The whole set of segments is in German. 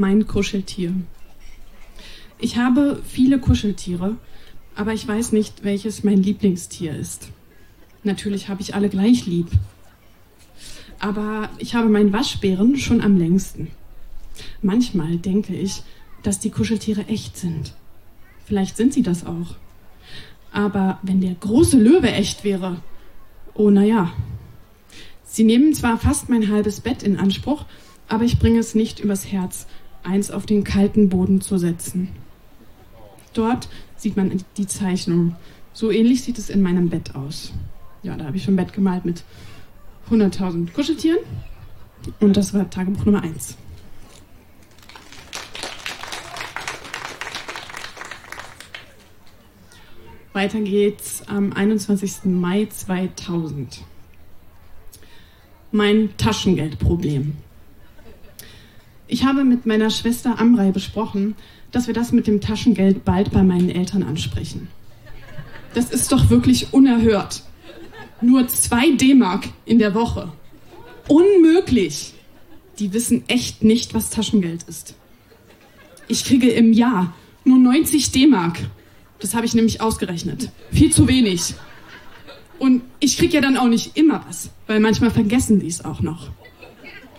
Mein Kuscheltier. Ich habe viele Kuscheltiere, aber ich weiß nicht, welches mein Lieblingstier ist. Natürlich habe ich alle gleich lieb. Aber ich habe meinen Waschbären schon am längsten. Manchmal denke ich, dass die Kuscheltiere echt sind. Vielleicht sind sie das auch. Aber wenn der große Löwe echt wäre, oh naja. Sie nehmen zwar fast mein halbes Bett in Anspruch, aber ich bringe es nicht übers Herz, eins auf den kalten Boden zu setzen. Dort sieht man die Zeichnung. So ähnlich sieht es in meinem Bett aus. Ja, da habe ich schon Bett gemalt mit 100.000 Kuscheltieren. Und das war Tagebuch Nummer 1. Weiter geht's am 21. Mai 2000. Mein Taschengeldproblem. Ich habe mit meiner Schwester Amrei besprochen, dass wir das mit dem Taschengeld bald bei meinen Eltern ansprechen. Das ist doch wirklich unerhört. Nur zwei D-Mark in der Woche. Unmöglich. Die wissen echt nicht, was Taschengeld ist. Ich kriege im Jahr nur 90 D-Mark. Das habe ich nämlich ausgerechnet. Viel zu wenig. Und ich kriege ja dann auch nicht immer was, weil manchmal vergessen die es auch noch.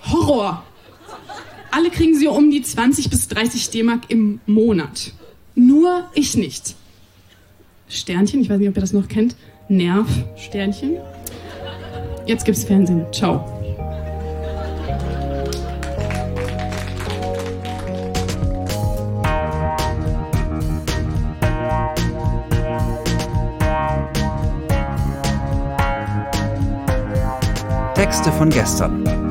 Horror. Alle kriegen sie um die 20 bis 30 D-Mark im Monat. Nur ich nicht. Sternchen, ich weiß nicht, ob ihr das noch kennt. Nerv, Sternchen. Jetzt gibt's Fernsehen. Ciao. Texte von gestern.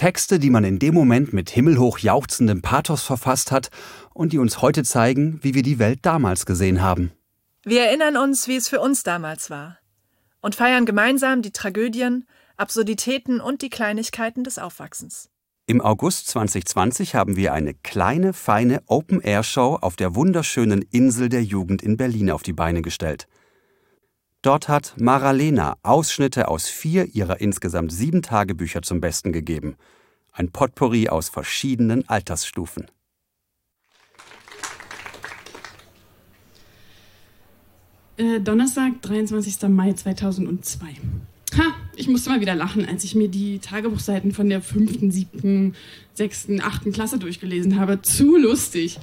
Texte, die man in dem Moment mit himmelhoch jauchzendem Pathos verfasst hat und die uns heute zeigen, wie wir die Welt damals gesehen haben. Wir erinnern uns, wie es für uns damals war und feiern gemeinsam die Tragödien, Absurditäten und die Kleinigkeiten des Aufwachsens. Im August 2020 haben wir eine kleine, feine Open-Air-Show auf der wunderschönen Insel der Jugend in Berlin auf die Beine gestellt. Dort hat Maralena Ausschnitte aus vier ihrer insgesamt sieben Tagebücher zum Besten gegeben. Ein Potpourri aus verschiedenen Altersstufen. Äh, Donnerstag, 23. Mai 2002. Ha, ich musste mal wieder lachen, als ich mir die Tagebuchseiten von der fünften, siebten, sechsten, achten Klasse durchgelesen habe. Zu lustig.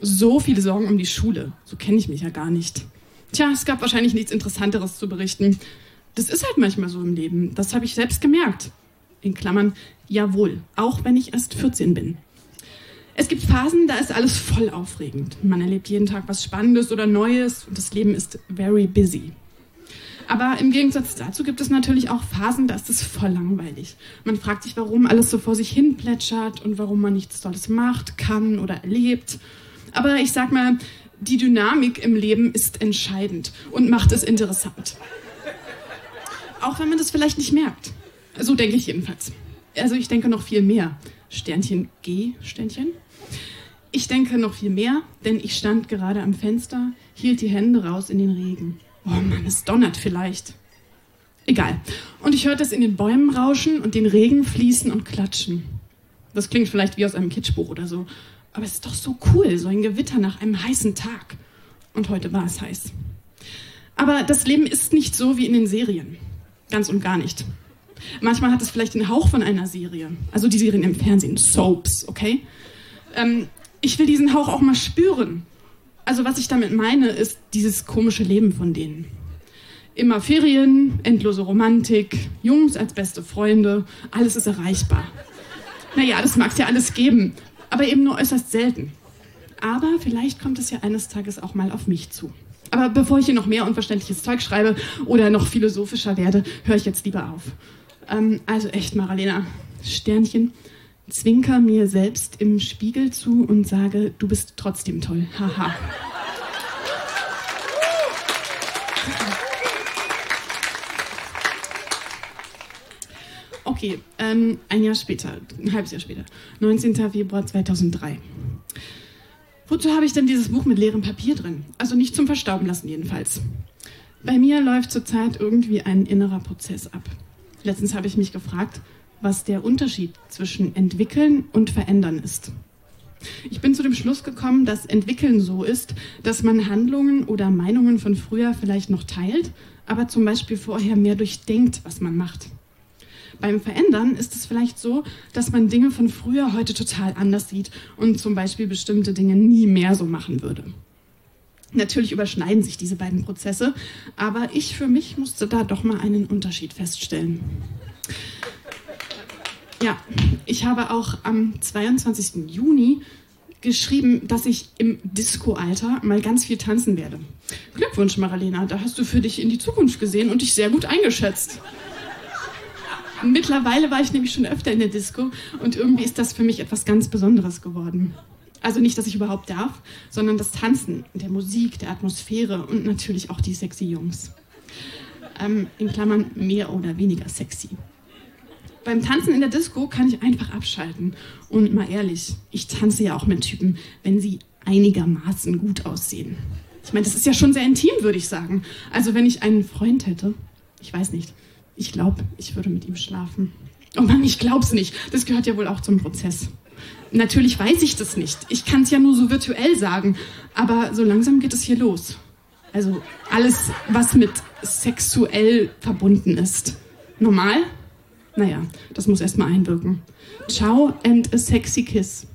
So viele Sorgen um die Schule. So kenne ich mich ja gar nicht. Tja, es gab wahrscheinlich nichts Interessanteres zu berichten. Das ist halt manchmal so im Leben. Das habe ich selbst gemerkt. In Klammern, jawohl, auch wenn ich erst 14 bin. Es gibt Phasen, da ist alles voll aufregend. Man erlebt jeden Tag was Spannendes oder Neues und das Leben ist very busy. Aber im Gegensatz dazu gibt es natürlich auch Phasen, da ist es voll langweilig. Man fragt sich, warum alles so vor sich hin plätschert und warum man nichts Tolles macht, kann oder erlebt. Aber ich sag mal, die Dynamik im Leben ist entscheidend und macht es interessant. Auch wenn man das vielleicht nicht merkt. So denke ich jedenfalls. Also ich denke noch viel mehr. Sternchen G, Sternchen. Ich denke noch viel mehr, denn ich stand gerade am Fenster, hielt die Hände raus in den Regen. Oh Mann, es donnert vielleicht. Egal. Und ich hörte es in den Bäumen rauschen und den Regen fließen und klatschen. Das klingt vielleicht wie aus einem Kitschbuch oder so. Aber es ist doch so cool, so ein Gewitter nach einem heißen Tag. Und heute war es heiß. Aber das Leben ist nicht so wie in den Serien. Ganz und gar nicht. Manchmal hat es vielleicht den Hauch von einer Serie. Also die Serien im Fernsehen, Soaps, okay? Ähm, ich will diesen Hauch auch mal spüren. Also was ich damit meine, ist dieses komische Leben von denen. Immer Ferien, endlose Romantik, Jungs als beste Freunde, alles ist erreichbar. Naja, das mag es ja alles geben aber eben nur äußerst selten. Aber vielleicht kommt es ja eines Tages auch mal auf mich zu. Aber bevor ich hier noch mehr unverständliches Zeug schreibe oder noch philosophischer werde, höre ich jetzt lieber auf. Ähm, also echt, Maralena, Sternchen, zwinker mir selbst im Spiegel zu und sage, du bist trotzdem toll. Haha. Okay, ähm, ein Jahr später, ein halbes Jahr später, 19. Februar 2003. Wozu habe ich denn dieses Buch mit leerem Papier drin? Also nicht zum Verstauben lassen jedenfalls. Bei mir läuft zurzeit irgendwie ein innerer Prozess ab. Letztens habe ich mich gefragt, was der Unterschied zwischen entwickeln und verändern ist. Ich bin zu dem Schluss gekommen, dass entwickeln so ist, dass man Handlungen oder Meinungen von früher vielleicht noch teilt, aber zum Beispiel vorher mehr durchdenkt, was man macht. Beim Verändern ist es vielleicht so, dass man Dinge von früher heute total anders sieht und zum Beispiel bestimmte Dinge nie mehr so machen würde. Natürlich überschneiden sich diese beiden Prozesse, aber ich für mich musste da doch mal einen Unterschied feststellen. Ja, ich habe auch am 22. Juni geschrieben, dass ich im Disco-Alter mal ganz viel tanzen werde. Glückwunsch, Maralena, da hast du für dich in die Zukunft gesehen und dich sehr gut eingeschätzt. Mittlerweile war ich nämlich schon öfter in der Disco und irgendwie ist das für mich etwas ganz Besonderes geworden. Also nicht, dass ich überhaupt darf, sondern das Tanzen, der Musik, der Atmosphäre und natürlich auch die sexy Jungs. Ähm, in Klammern mehr oder weniger sexy. Beim Tanzen in der Disco kann ich einfach abschalten. Und mal ehrlich, ich tanze ja auch mit Typen, wenn sie einigermaßen gut aussehen. Ich meine, das ist ja schon sehr intim, würde ich sagen. Also wenn ich einen Freund hätte, ich weiß nicht, ich glaube, ich würde mit ihm schlafen. Oh Mann, ich glaub's nicht. Das gehört ja wohl auch zum Prozess. Natürlich weiß ich das nicht. Ich kann es ja nur so virtuell sagen. Aber so langsam geht es hier los. Also alles, was mit sexuell verbunden ist. Normal? Naja, das muss erstmal einwirken. Ciao and a sexy kiss.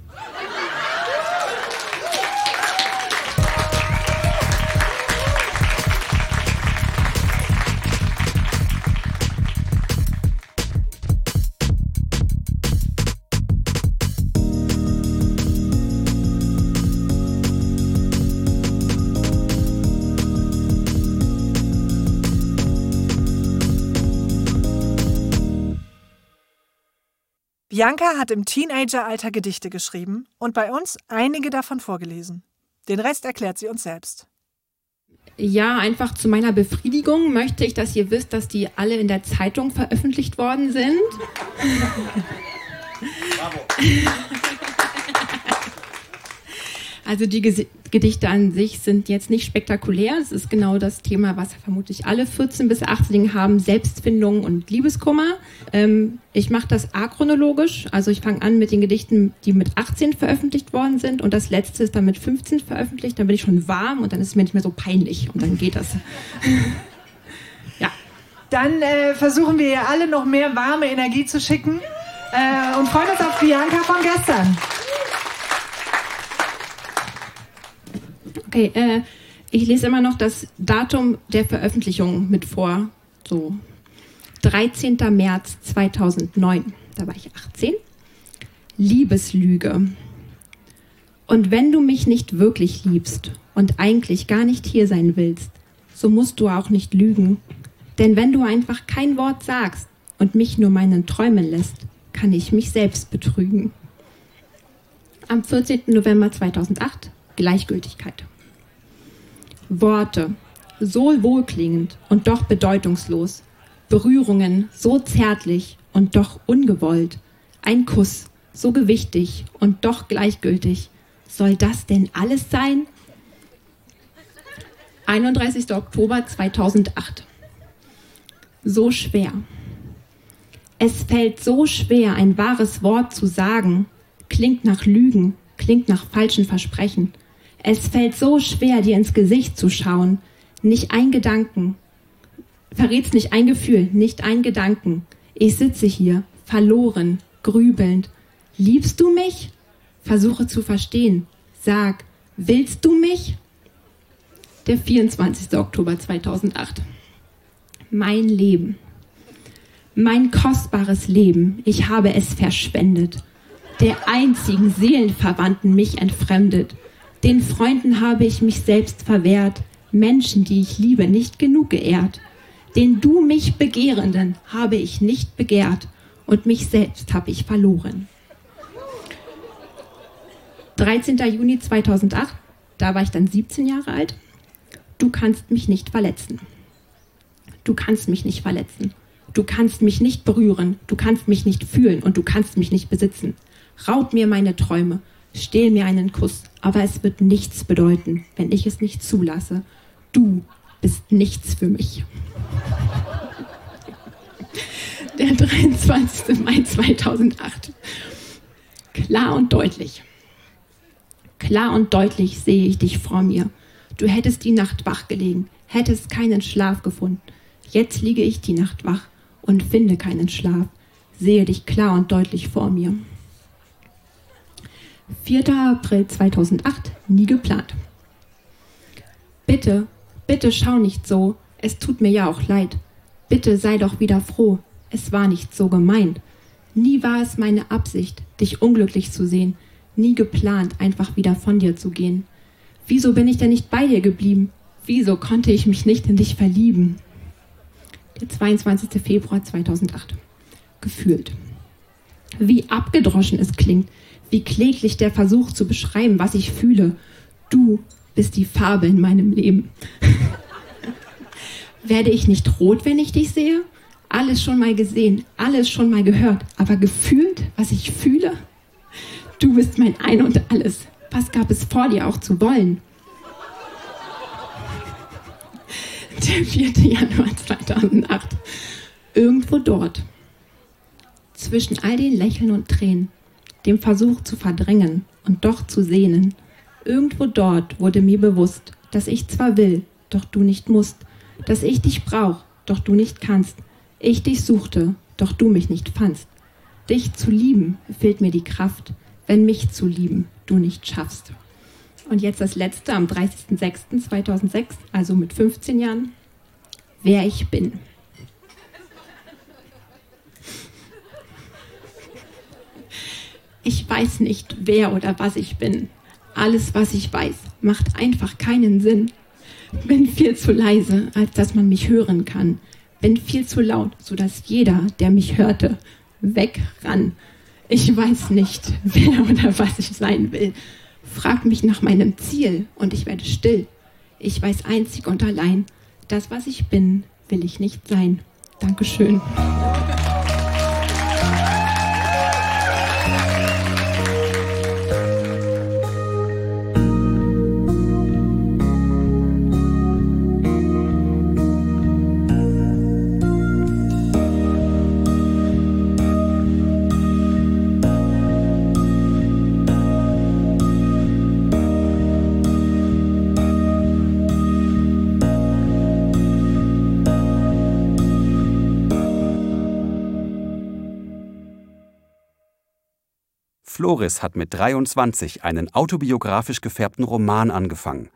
Bianca hat im Teenageralter Gedichte geschrieben und bei uns einige davon vorgelesen. Den Rest erklärt sie uns selbst. Ja, einfach zu meiner Befriedigung möchte ich, dass ihr wisst, dass die alle in der Zeitung veröffentlicht worden sind. Bravo. Also die Gedichte an sich sind jetzt nicht spektakulär. Es ist genau das Thema, was vermutlich alle 14- bis 18-Jährigen haben, Selbstfindung und Liebeskummer. Ähm, ich mache das achronologisch, also ich fange an mit den Gedichten, die mit 18 veröffentlicht worden sind und das letzte ist dann mit 15 veröffentlicht. Dann bin ich schon warm und dann ist es mir nicht mehr so peinlich und dann geht das. ja. Dann äh, versuchen wir alle noch mehr warme Energie zu schicken äh, und freuen uns auf Bianca von gestern. Okay, äh, ich lese immer noch das Datum der Veröffentlichung mit vor. So 13. März 2009. Da war ich 18. Liebeslüge. Und wenn du mich nicht wirklich liebst und eigentlich gar nicht hier sein willst, so musst du auch nicht lügen. Denn wenn du einfach kein Wort sagst und mich nur meinen träumen lässt, kann ich mich selbst betrügen. Am 14. November 2008 Gleichgültigkeit. Worte, so wohlklingend und doch bedeutungslos. Berührungen, so zärtlich und doch ungewollt. Ein Kuss, so gewichtig und doch gleichgültig. Soll das denn alles sein? 31. Oktober 2008. So schwer. Es fällt so schwer, ein wahres Wort zu sagen. Klingt nach Lügen, klingt nach falschen Versprechen. Es fällt so schwer, dir ins Gesicht zu schauen. Nicht ein Gedanken. Verrätst nicht ein Gefühl, nicht ein Gedanken. Ich sitze hier, verloren, grübelnd. Liebst du mich? Versuche zu verstehen. Sag, willst du mich? Der 24. Oktober 2008. Mein Leben. Mein kostbares Leben. Ich habe es verschwendet. Der einzigen Seelenverwandten mich entfremdet. Den Freunden habe ich mich selbst verwehrt, Menschen, die ich liebe, nicht genug geehrt. Den du mich Begehrenden habe ich nicht begehrt und mich selbst habe ich verloren. 13. Juni 2008, da war ich dann 17 Jahre alt. Du kannst mich nicht verletzen. Du kannst mich nicht verletzen. Du kannst mich nicht berühren. Du kannst mich nicht fühlen und du kannst mich nicht besitzen. Raub mir meine Träume. Stehl mir einen Kuss. Aber es wird nichts bedeuten, wenn ich es nicht zulasse. Du bist nichts für mich. Der 23. Mai 2008. Klar und deutlich. Klar und deutlich sehe ich dich vor mir. Du hättest die Nacht wach gelegen, hättest keinen Schlaf gefunden. Jetzt liege ich die Nacht wach und finde keinen Schlaf, sehe dich klar und deutlich vor mir. 4. April 2008, nie geplant. Bitte, bitte schau nicht so, es tut mir ja auch leid. Bitte sei doch wieder froh, es war nicht so gemeint. Nie war es meine Absicht, dich unglücklich zu sehen, nie geplant, einfach wieder von dir zu gehen. Wieso bin ich denn nicht bei dir geblieben? Wieso konnte ich mich nicht in dich verlieben? Der 22. Februar 2008. Gefühlt. Wie abgedroschen es klingt, wie kläglich der Versuch zu beschreiben, was ich fühle. Du bist die Farbe in meinem Leben. Werde ich nicht rot, wenn ich dich sehe? Alles schon mal gesehen, alles schon mal gehört, aber gefühlt, was ich fühle? Du bist mein Ein und alles. Was gab es vor dir auch zu wollen? Der 4. Januar 2008. Irgendwo dort, zwischen all den Lächeln und Tränen, dem Versuch zu verdrängen und doch zu sehnen, irgendwo dort wurde mir bewusst, dass ich zwar will, doch du nicht musst, dass ich dich brauch, doch du nicht kannst, ich dich suchte, doch du mich nicht fandst. Dich zu lieben fehlt mir die Kraft, wenn mich zu lieben du nicht schaffst. Und jetzt das letzte am 30.06.2006, also mit 15 Jahren, wer ich bin. Ich weiß nicht, wer oder was ich bin. Alles, was ich weiß, macht einfach keinen Sinn. Bin viel zu leise, als dass man mich hören kann. Bin viel zu laut, sodass jeder, der mich hörte, wegrann. Ich weiß nicht, wer oder was ich sein will. Frag mich nach meinem Ziel und ich werde still. Ich weiß einzig und allein, das, was ich bin, will ich nicht sein. Dankeschön. Floris hat mit 23 einen autobiografisch gefärbten Roman angefangen,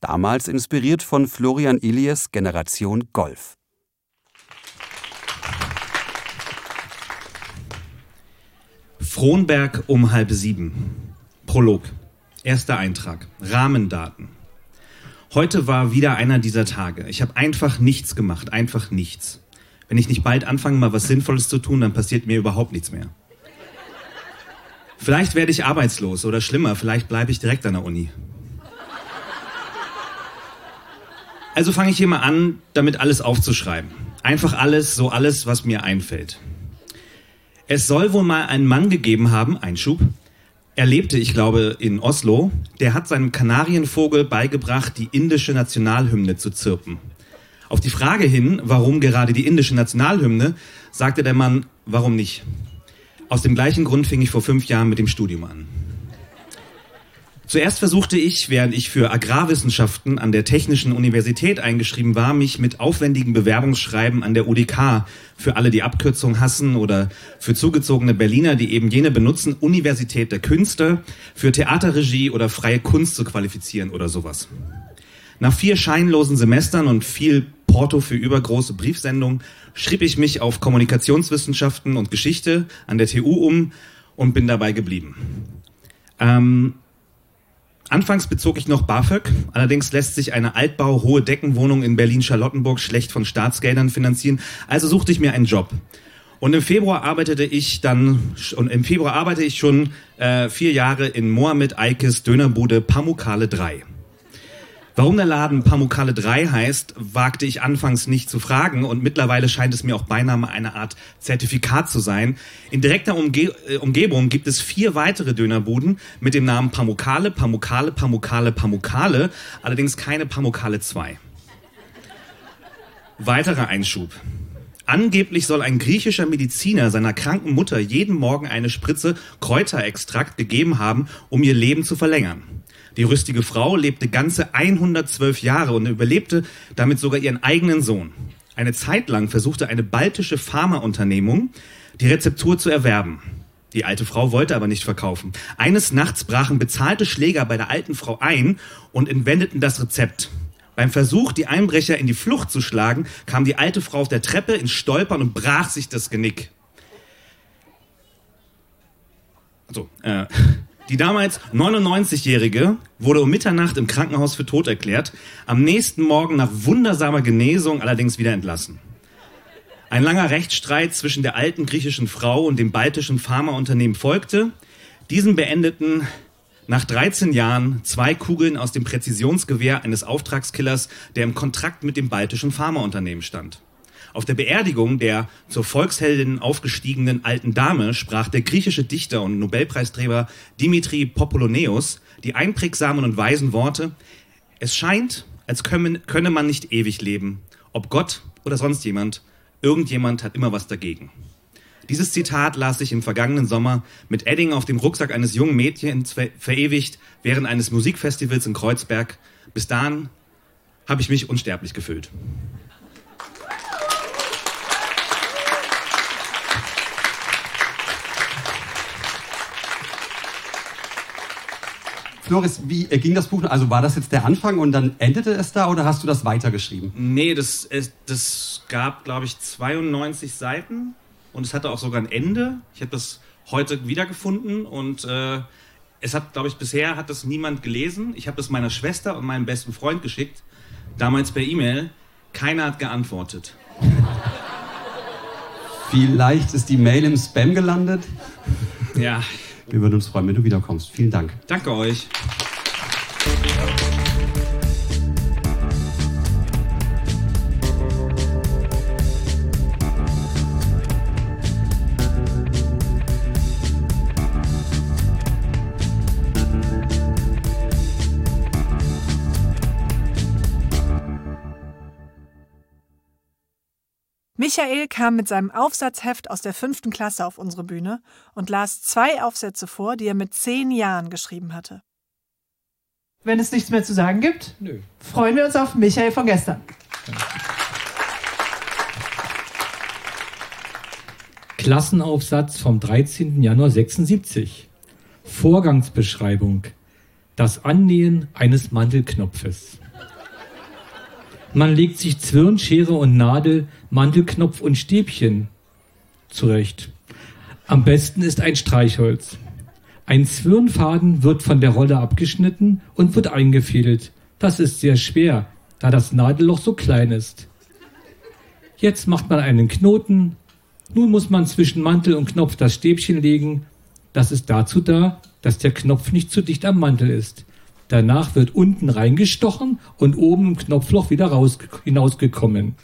damals inspiriert von Florian Ilies Generation Golf. Frohnberg um halb sieben. Prolog. Erster Eintrag. Rahmendaten. Heute war wieder einer dieser Tage. Ich habe einfach nichts gemacht, einfach nichts. Wenn ich nicht bald anfange, mal was Sinnvolles zu tun, dann passiert mir überhaupt nichts mehr. Vielleicht werde ich arbeitslos oder schlimmer, vielleicht bleibe ich direkt an der Uni. Also fange ich hier mal an, damit alles aufzuschreiben. Einfach alles, so alles, was mir einfällt. Es soll wohl mal einen Mann gegeben haben, Einschub. Er lebte, ich glaube, in Oslo. Der hat seinem Kanarienvogel beigebracht, die indische Nationalhymne zu zirpen. Auf die Frage hin, warum gerade die indische Nationalhymne, sagte der Mann, warum nicht? Aus dem gleichen Grund fing ich vor fünf Jahren mit dem Studium an. Zuerst versuchte ich, während ich für Agrarwissenschaften an der Technischen Universität eingeschrieben war, mich mit aufwendigen Bewerbungsschreiben an der UDK für alle, die Abkürzung hassen oder für zugezogene Berliner, die eben jene benutzen, Universität der Künste, für Theaterregie oder freie Kunst zu qualifizieren oder sowas. Nach vier scheinlosen Semestern und viel Porto für übergroße Briefsendungen schrieb ich mich auf Kommunikationswissenschaften und Geschichte an der TU um und bin dabei geblieben. Ähm, anfangs bezog ich noch BAföG, allerdings lässt sich eine Altbau hohe Deckenwohnung in Berlin-Charlottenburg schlecht von Staatsgeldern finanzieren, also suchte ich mir einen Job. Und im Februar arbeitete ich dann, und im Februar arbeite ich schon äh, vier Jahre in Mohammed Eikes Dönerbude Pamukale 3. Warum der Laden Pamukale 3 heißt, wagte ich anfangs nicht zu fragen und mittlerweile scheint es mir auch beinahe eine Art Zertifikat zu sein. In direkter Umge äh, Umgebung gibt es vier weitere Dönerbuden mit dem Namen Pamukale, Pamukale, Pamukale, Pamukale, allerdings keine Pamukale 2. Weiterer Einschub. Angeblich soll ein griechischer Mediziner seiner kranken Mutter jeden Morgen eine Spritze Kräuterextrakt gegeben haben, um ihr Leben zu verlängern. Die rüstige Frau lebte ganze 112 Jahre und überlebte damit sogar ihren eigenen Sohn. Eine Zeit lang versuchte eine baltische Pharmaunternehmung, die Rezeptur zu erwerben. Die alte Frau wollte aber nicht verkaufen. Eines Nachts brachen bezahlte Schläger bei der alten Frau ein und entwendeten das Rezept. Beim Versuch, die Einbrecher in die Flucht zu schlagen, kam die alte Frau auf der Treppe ins Stolpern und brach sich das Genick. Also, äh, die damals 99-Jährige wurde um Mitternacht im Krankenhaus für tot erklärt, am nächsten Morgen nach wundersamer Genesung allerdings wieder entlassen. Ein langer Rechtsstreit zwischen der alten griechischen Frau und dem baltischen Pharmaunternehmen folgte. Diesen beendeten nach 13 Jahren zwei Kugeln aus dem Präzisionsgewehr eines Auftragskillers, der im Kontrakt mit dem baltischen Pharmaunternehmen stand. Auf der Beerdigung der zur Volksheldin aufgestiegenen alten Dame sprach der griechische Dichter und Nobelpreisträger Dimitri Popoloneus die einprägsamen und weisen Worte, es scheint, als könne man nicht ewig leben. Ob Gott oder sonst jemand, irgendjemand hat immer was dagegen. Dieses Zitat las ich im vergangenen Sommer mit Edding auf dem Rucksack eines jungen Mädchens verewigt während eines Musikfestivals in Kreuzberg. Bis dahin habe ich mich unsterblich gefühlt. Floris, wie ging das Buch? Also war das jetzt der Anfang und dann endete es da oder hast du das weitergeschrieben? Nee, das, das gab, glaube ich, 92 Seiten und es hatte auch sogar ein Ende. Ich habe das heute wiedergefunden und äh, es hat, glaube ich, bisher hat das niemand gelesen. Ich habe es meiner Schwester und meinem besten Freund geschickt, damals per E-Mail. Keiner hat geantwortet. Vielleicht ist die Mail im Spam gelandet. Ja, wir würden uns freuen, wenn du wiederkommst. Vielen Dank. Danke euch. Michael kam mit seinem Aufsatzheft aus der fünften Klasse auf unsere Bühne und las zwei Aufsätze vor, die er mit zehn Jahren geschrieben hatte. Wenn es nichts mehr zu sagen gibt, Nö. freuen wir uns auf Michael von gestern. Klassenaufsatz vom 13. Januar 76. Vorgangsbeschreibung. Das Annähen eines Mantelknopfes. Man legt sich Zwirn, Schere und Nadel, Mantelknopf und Stäbchen zurecht. Am besten ist ein Streichholz. Ein Zwirnfaden wird von der Rolle abgeschnitten und wird eingefädelt. Das ist sehr schwer, da das Nadelloch so klein ist. Jetzt macht man einen Knoten. Nun muss man zwischen Mantel und Knopf das Stäbchen legen. Das ist dazu da, dass der Knopf nicht zu dicht am Mantel ist. Danach wird unten reingestochen und oben im Knopfloch wieder raus, hinausgekommen.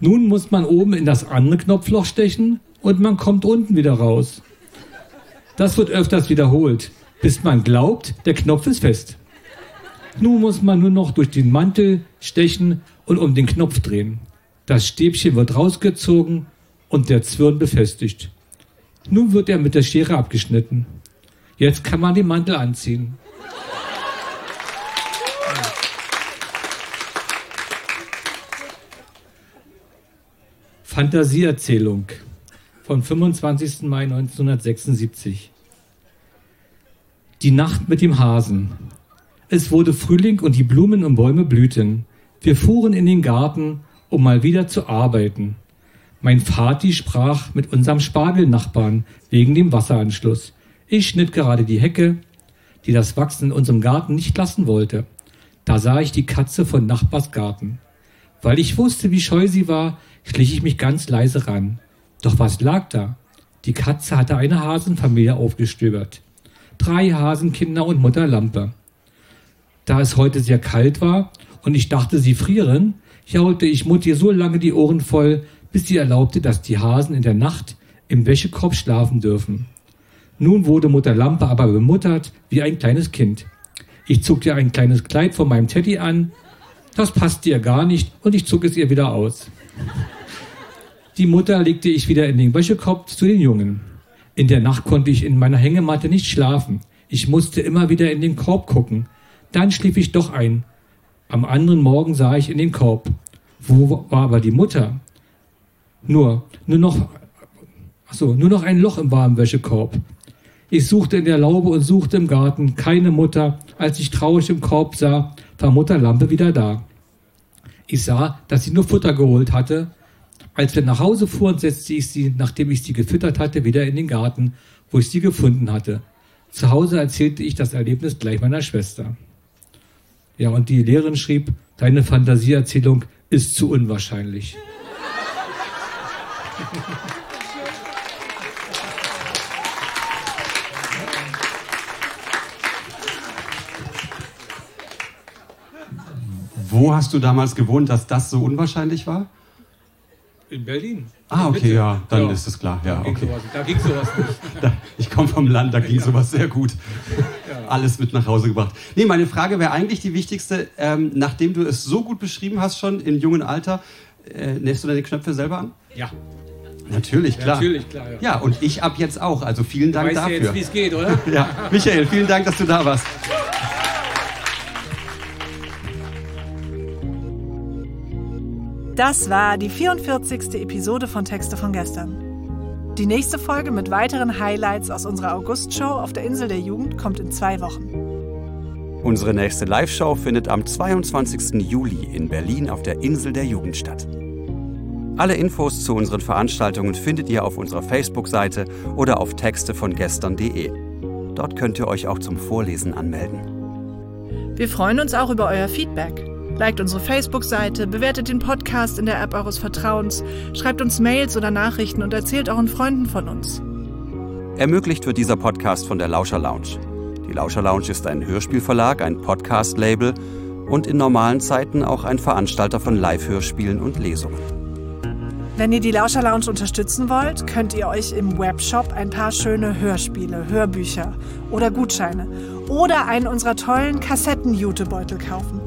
Nun muss man oben in das andere Knopfloch stechen und man kommt unten wieder raus. Das wird öfters wiederholt, bis man glaubt, der Knopf ist fest. Nun muss man nur noch durch den Mantel stechen und um den Knopf drehen. Das Stäbchen wird rausgezogen und der Zwirn befestigt. Nun wird er mit der Schere abgeschnitten. Jetzt kann man den Mantel anziehen. Fantasieerzählung vom 25. Mai 1976. Die Nacht mit dem Hasen. Es wurde Frühling und die Blumen und Bäume blühten. Wir fuhren in den Garten, um mal wieder zu arbeiten. Mein Vati sprach mit unserem Spargelnachbarn wegen dem Wasseranschluss. Ich schnitt gerade die Hecke, die das Wachsen in unserem Garten nicht lassen wollte. Da sah ich die Katze von Nachbars Garten. Weil ich wusste, wie scheu sie war, schlich ich mich ganz leise ran. Doch was lag da? Die Katze hatte eine Hasenfamilie aufgestöbert. Drei Hasenkinder und Mutter Lampe. Da es heute sehr kalt war und ich dachte, sie frieren, jaulte ich Mutti so lange die Ohren voll, bis sie erlaubte, dass die Hasen in der Nacht im Wäschekorb schlafen dürfen. Nun wurde Mutter Lampe aber bemuttert wie ein kleines Kind. Ich zog ihr ein kleines Kleid von meinem Teddy an. Das passte ihr gar nicht und ich zog es ihr wieder aus. Die Mutter legte ich wieder in den Wäschekorb zu den Jungen. In der Nacht konnte ich in meiner Hängematte nicht schlafen. Ich musste immer wieder in den Korb gucken. Dann schlief ich doch ein. Am anderen Morgen sah ich in den Korb. Wo war aber die Mutter? Nur, nur noch, ach so, nur noch ein Loch im warmen Wäschekorb. Ich suchte in der Laube und suchte im Garten keine Mutter. Als ich traurig im Korb sah, war Mutter Lampe wieder da. Ich sah, dass sie nur Futter geholt hatte. Als wir nach Hause fuhren, setzte ich sie, nachdem ich sie gefüttert hatte, wieder in den Garten, wo ich sie gefunden hatte. Zu Hause erzählte ich das Erlebnis gleich meiner Schwester. Ja, und die Lehrerin schrieb, deine Fantasieerzählung ist zu unwahrscheinlich. Wo hast du damals gewohnt, dass das so unwahrscheinlich war? In Berlin. Ah, okay, Mitte. ja, dann ist es klar. Ja, Da ging okay. sowas, da ging sowas nicht. Da, ich komme vom Land, da ging sowas sehr gut. Alles mit nach Hause gebracht. Nee, meine Frage wäre eigentlich die wichtigste. Ähm, nachdem du es so gut beschrieben hast, schon im jungen Alter, äh, nähst du deine Knöpfe selber an? Ja, Natürlich, klar. natürlich, klar. Ja. Ja, und ich ab jetzt auch. Also vielen Dank weißt du dafür. jetzt, wie es geht, oder? ja, Michael, vielen Dank, dass du da warst. Das war die 44. Episode von Texte von gestern. Die nächste Folge mit weiteren Highlights aus unserer August-Show auf der Insel der Jugend kommt in zwei Wochen. Unsere nächste Live-Show findet am 22. Juli in Berlin auf der Insel der Jugend statt. Alle Infos zu unseren Veranstaltungen findet ihr auf unserer Facebook-Seite oder auf textevongestern.de. Dort könnt ihr euch auch zum Vorlesen anmelden. Wir freuen uns auch über euer Feedback. Liked unsere Facebook-Seite, bewertet den Podcast in der App eures Vertrauens, schreibt uns Mails oder Nachrichten und erzählt euren Freunden von uns. Ermöglicht wird dieser Podcast von der Lauscher Lounge. Die Lauscher Lounge ist ein Hörspielverlag, ein Podcast-Label und in normalen Zeiten auch ein Veranstalter von Live-Hörspielen und Lesungen. Wenn ihr die Lauscher Lounge unterstützen wollt, könnt ihr euch im Webshop ein paar schöne Hörspiele, Hörbücher oder Gutscheine oder einen unserer tollen Kassetten-Jutebeutel kaufen.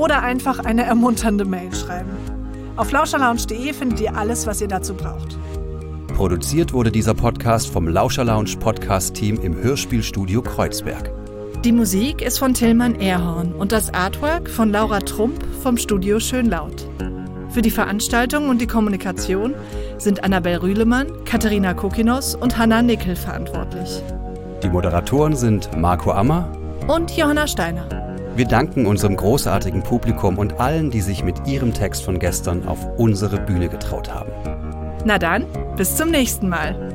Oder einfach eine ermunternde Mail schreiben. Auf lauscherlounge.de findet ihr alles, was ihr dazu braucht. Produziert wurde dieser Podcast vom Lauscher Lounge Podcast-Team im Hörspielstudio Kreuzberg. Die Musik ist von Tillmann Erhorn und das Artwork von Laura Trump vom Studio Schönlaut. Für die Veranstaltung und die Kommunikation sind Annabel Rühlemann, Katharina Kokinos und Hanna Nickel verantwortlich. Die Moderatoren sind Marco Ammer. Und Johanna Steiner. Wir danken unserem großartigen Publikum und allen, die sich mit ihrem Text von gestern auf unsere Bühne getraut haben. Na dann, bis zum nächsten Mal.